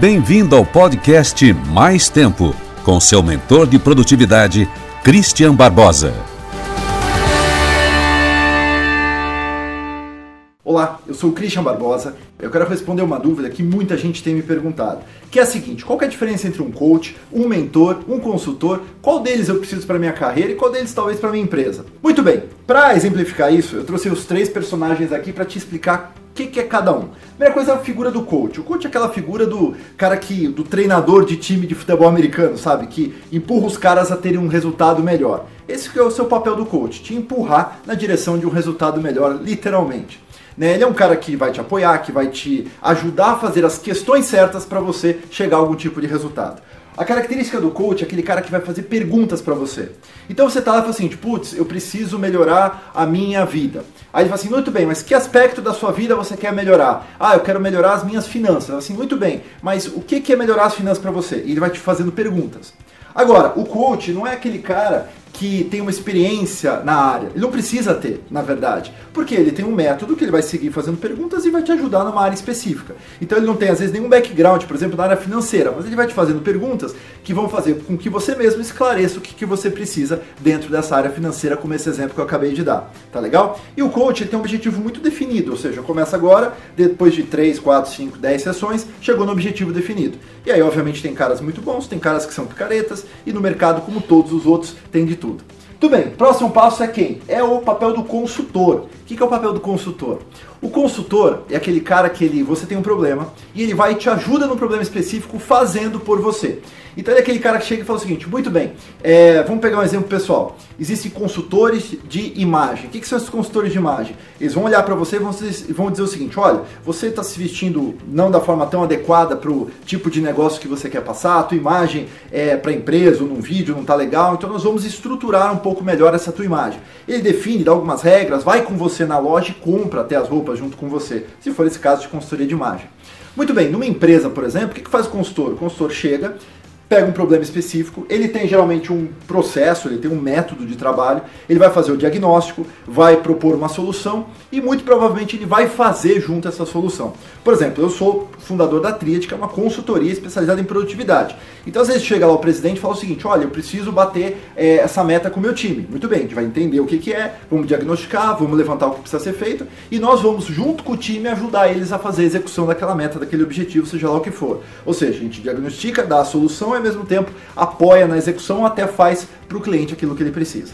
Bem-vindo ao podcast Mais Tempo, com seu mentor de produtividade, Christian Barbosa. Olá, eu sou o Christian Barbosa. Eu quero responder uma dúvida que muita gente tem me perguntado, que é a seguinte: qual é a diferença entre um coach, um mentor, um consultor? Qual deles eu preciso para minha carreira e qual deles talvez para minha empresa? Muito bem. Para exemplificar isso, eu trouxe os três personagens aqui para te explicar que, que, é cada um. Primeira coisa é a figura do coach. O coach é aquela figura do cara que, do treinador de time de futebol americano, sabe? Que empurra os caras a terem um resultado melhor. Esse é o seu papel do coach, te empurrar na direção de um resultado melhor, literalmente. Né? Ele é um cara que vai te apoiar, que vai te ajudar a fazer as questões certas para você chegar a algum tipo de resultado. A característica do coach é aquele cara que vai fazer perguntas para você. Então você tá lá e fala assim, putz, eu preciso melhorar a minha vida. Aí ele fala assim, muito bem, mas que aspecto da sua vida você quer melhorar? Ah, eu quero melhorar as minhas finanças. Assim, muito bem, mas o que é melhorar as finanças para você? E ele vai te fazendo perguntas. Agora, o coach não é aquele cara que tem uma experiência na área. Ele não precisa ter, na verdade. Porque ele tem um método que ele vai seguir fazendo perguntas e vai te ajudar numa área específica. Então ele não tem, às vezes, nenhum background, por exemplo, na área financeira, mas ele vai te fazendo perguntas que vão fazer com que você mesmo esclareça o que, que você precisa dentro dessa área financeira, como esse exemplo que eu acabei de dar. Tá legal? E o coach ele tem um objetivo muito definido, ou seja, começa agora, depois de 3, 4, 5, 10 sessões, chegou no objetivo definido. E aí, obviamente, tem caras muito bons, tem caras que são picaretas, e no mercado, como todos os outros, tem de tudo tudo. Bem, próximo passo é quem? É o papel do consultor. O que é o papel do consultor? O consultor é aquele cara que ele, você tem um problema e ele vai e te ajuda no problema específico fazendo por você. Então ele é aquele cara que chega e fala o seguinte: muito bem, é, vamos pegar um exemplo pessoal. Existem consultores de imagem. O que, que são esses consultores de imagem? Eles vão olhar para você e vão dizer o seguinte: olha, você está se vestindo não da forma tão adequada para o tipo de negócio que você quer passar, a tua imagem é para empresa ou num vídeo não está legal, então nós vamos estruturar um pouco melhor essa tua imagem. Ele define, dá algumas regras, vai com você na loja e compra até as roupas junto com você, se for esse caso de consultoria de imagem. Muito bem, numa empresa, por exemplo, o que faz o consultor? O consultor chega, pega um problema específico, ele tem geralmente um processo, ele tem um método de trabalho, ele vai fazer o diagnóstico, vai propor uma solução e muito provavelmente ele vai fazer junto essa solução. Por exemplo, eu sou fundador da Triad, que é uma consultoria especializada em produtividade. Então às vezes chega lá o presidente e fala o seguinte, olha, eu preciso bater é, essa meta com o meu time. Muito bem, a gente vai entender o que, que é, vamos diagnosticar, vamos levantar o que precisa ser feito e nós vamos junto com o time ajudar eles a fazer a execução daquela meta, daquele objetivo, seja lá o que for. Ou seja, a gente diagnostica, dá a solução ao mesmo tempo apoia na execução, até faz para o cliente aquilo que ele precisa.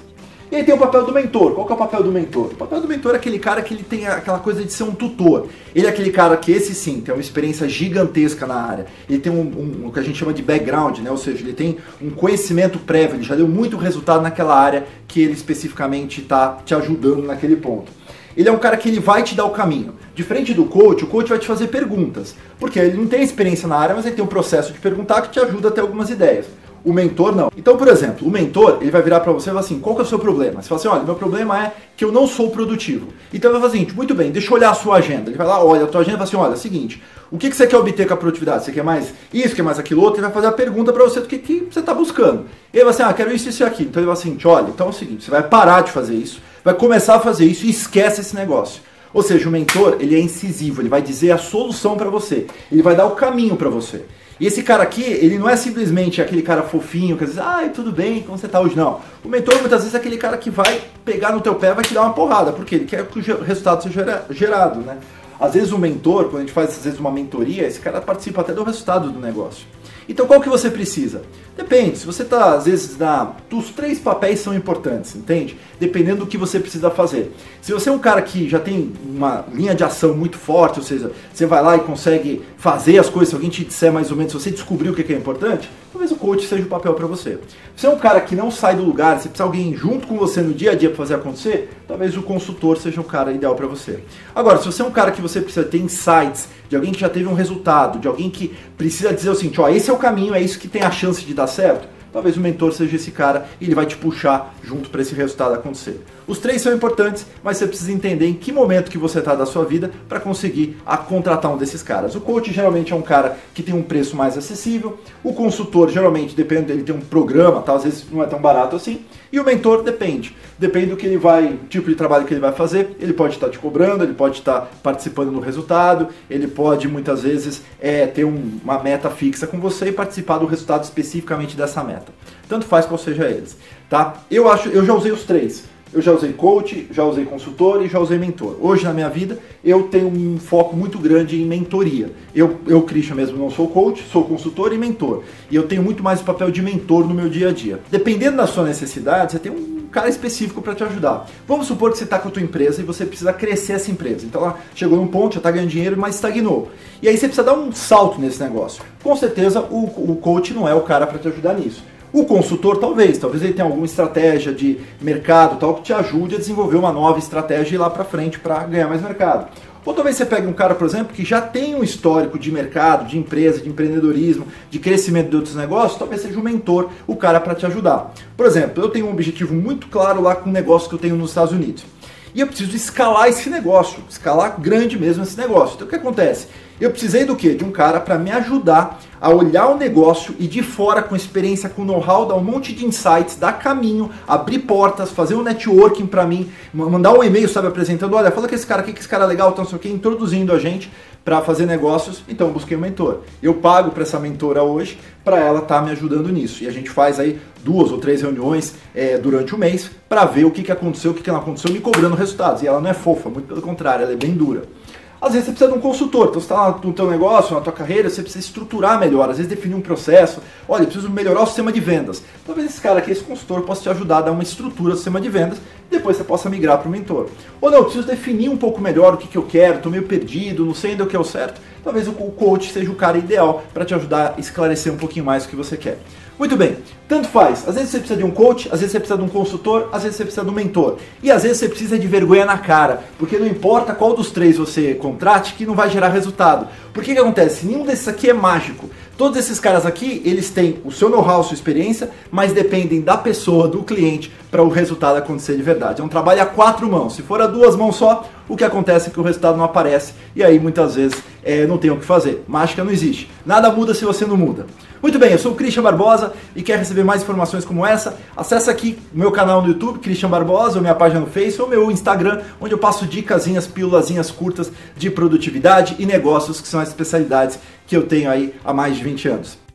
E aí tem o papel do mentor. Qual que é o papel do mentor? O papel do mentor é aquele cara que ele tem aquela coisa de ser um tutor. Ele é aquele cara que esse sim tem uma experiência gigantesca na área. Ele tem um, um, o que a gente chama de background, né? Ou seja, ele tem um conhecimento prévio, ele já deu muito resultado naquela área que ele especificamente está te ajudando naquele ponto. Ele é um cara que ele vai te dar o caminho. Diferente do coach, o coach vai te fazer perguntas. Porque ele não tem experiência na área, mas ele tem um processo de perguntar que te ajuda a ter algumas ideias. O mentor não. Então, por exemplo, o mentor, ele vai virar para você e falar assim: qual que é o seu problema? Você fala assim: olha, meu problema é que eu não sou produtivo. Então ele vai o seguinte: muito bem, deixa eu olhar a sua agenda. Ele vai lá, olha a tua agenda e fala assim: olha, é o seguinte, o que, que você quer obter com a produtividade? Você quer mais isso, quer mais aquilo outro? Ele vai fazer a pergunta para você do que, que você está buscando. E ele vai assim: ah, quero isso, isso e aquilo. Então ele vai assim: olha, então é o seguinte, você vai parar de fazer isso, vai começar a fazer isso e esquece esse negócio. Ou seja, o mentor, ele é incisivo, ele vai dizer a solução para você, ele vai dar o caminho para você. E esse cara aqui, ele não é simplesmente aquele cara fofinho que diz, ai, tudo bem, como você tá hoje? Não. O mentor muitas vezes é aquele cara que vai pegar no teu pé e vai te dar uma porrada, porque ele quer que o resultado seja gerado, né? Às vezes o mentor, quando a gente faz às vezes uma mentoria, esse cara participa até do resultado do negócio. Então qual que você precisa? Depende, se você está, às vezes, na. Os três papéis são importantes, entende? Dependendo do que você precisa fazer. Se você é um cara que já tem uma linha de ação muito forte, ou seja, você vai lá e consegue fazer as coisas, se alguém te disser mais ou menos, se você descobrir o que é importante, talvez o coach seja o papel para você. Se você é um cara que não sai do lugar, se precisa alguém junto com você no dia a dia para fazer acontecer, talvez o consultor seja o cara ideal para você. Agora, se você é um cara que você precisa ter insights, de alguém que já teve um resultado, de alguém que precisa dizer o seguinte, ó, esse é o caminho, é isso que tem a chance de dar certo, talvez o mentor seja esse cara e ele vai te puxar junto para esse resultado acontecer. Os três são importantes, mas você precisa entender em que momento que você está da sua vida para conseguir a contratar um desses caras. O coach geralmente é um cara que tem um preço mais acessível, o consultor geralmente depende dele ter um programa, tá? às vezes não é tão barato assim, e o mentor depende. Depende do que ele vai, tipo de trabalho que ele vai fazer, ele pode estar te cobrando, ele pode estar participando do resultado, ele pode muitas vezes é, ter um, uma meta fixa com você e participar do resultado especificamente dessa meta. Tanto faz qual seja eles, tá? Eu acho, eu já usei os três. Eu já usei coach, já usei consultor e já usei mentor. Hoje na minha vida eu tenho um foco muito grande em mentoria. Eu, eu Christian mesmo, não sou coach, sou consultor e mentor. E eu tenho muito mais o papel de mentor no meu dia a dia. Dependendo da sua necessidade, você tem um cara específico para te ajudar. Vamos supor que você está com a tua empresa e você precisa crescer essa empresa. Então ela chegou num ponto, já está ganhando dinheiro, mas estagnou. E aí você precisa dar um salto nesse negócio. Com certeza o, o coach não é o cara para te ajudar nisso. O consultor, talvez, talvez ele tenha alguma estratégia de mercado tal que te ajude a desenvolver uma nova estratégia e ir lá para frente para ganhar mais mercado. Ou talvez você pegue um cara, por exemplo, que já tem um histórico de mercado, de empresa, de empreendedorismo, de crescimento de outros negócios, talvez seja o um mentor, o cara para te ajudar. Por exemplo, eu tenho um objetivo muito claro lá com um negócio que eu tenho nos Estados Unidos. E eu preciso escalar esse negócio, escalar grande mesmo esse negócio. Então o que acontece? Eu precisei do quê? De um cara para me ajudar a olhar o negócio e de fora, com experiência, com know-how, dar um monte de insights, dar caminho, abrir portas, fazer um networking para mim, mandar um e-mail, sabe, apresentando, olha, fala com esse cara aqui, que esse cara é legal, então, sei o que, introduzindo a gente para fazer negócios, então eu busquei um mentor. Eu pago para essa mentora hoje para ela estar tá me ajudando nisso. E a gente faz aí duas ou três reuniões é, durante o mês para ver o que, que aconteceu, o que, que não aconteceu, me cobrando resultados. E ela não é fofa, muito pelo contrário, ela é bem dura. Às vezes você precisa de um consultor, então você está no teu negócio, na tua carreira, você precisa estruturar melhor, às vezes definir um processo. Olha, eu preciso melhorar o sistema de vendas. Talvez esse cara aqui, esse consultor, possa te ajudar a dar uma estrutura do sistema de vendas depois você possa migrar para o mentor. Ou não, eu preciso definir um pouco melhor o que, que eu quero, estou meio perdido, não sei ainda o que é o certo. Talvez o coach seja o cara ideal para te ajudar a esclarecer um pouquinho mais o que você quer. Muito bem, tanto faz. Às vezes você precisa de um coach, às vezes você precisa de um consultor, às vezes você precisa de um mentor. E às vezes você precisa de vergonha na cara, porque não importa qual dos três você contrate, que não vai gerar resultado. Por que que acontece? Nenhum desses aqui é mágico. Todos esses caras aqui, eles têm o seu know-how, sua experiência, mas dependem da pessoa, do cliente, para o resultado acontecer de verdade. É um trabalho a quatro mãos. Se for a duas mãos só, o que acontece é que o resultado não aparece e aí muitas vezes é, não tem o que fazer. Mágica não existe. Nada muda se você não muda. Muito bem, eu sou o Christian Barbosa e quer receber mais informações como essa? Acesse aqui o meu canal no YouTube, Christian Barbosa, ou minha página no Facebook, ou meu Instagram, onde eu passo dicasinhas, pílulazinhas curtas de produtividade e negócios, que são as especialidades que eu tenho aí há mais de 20 anos.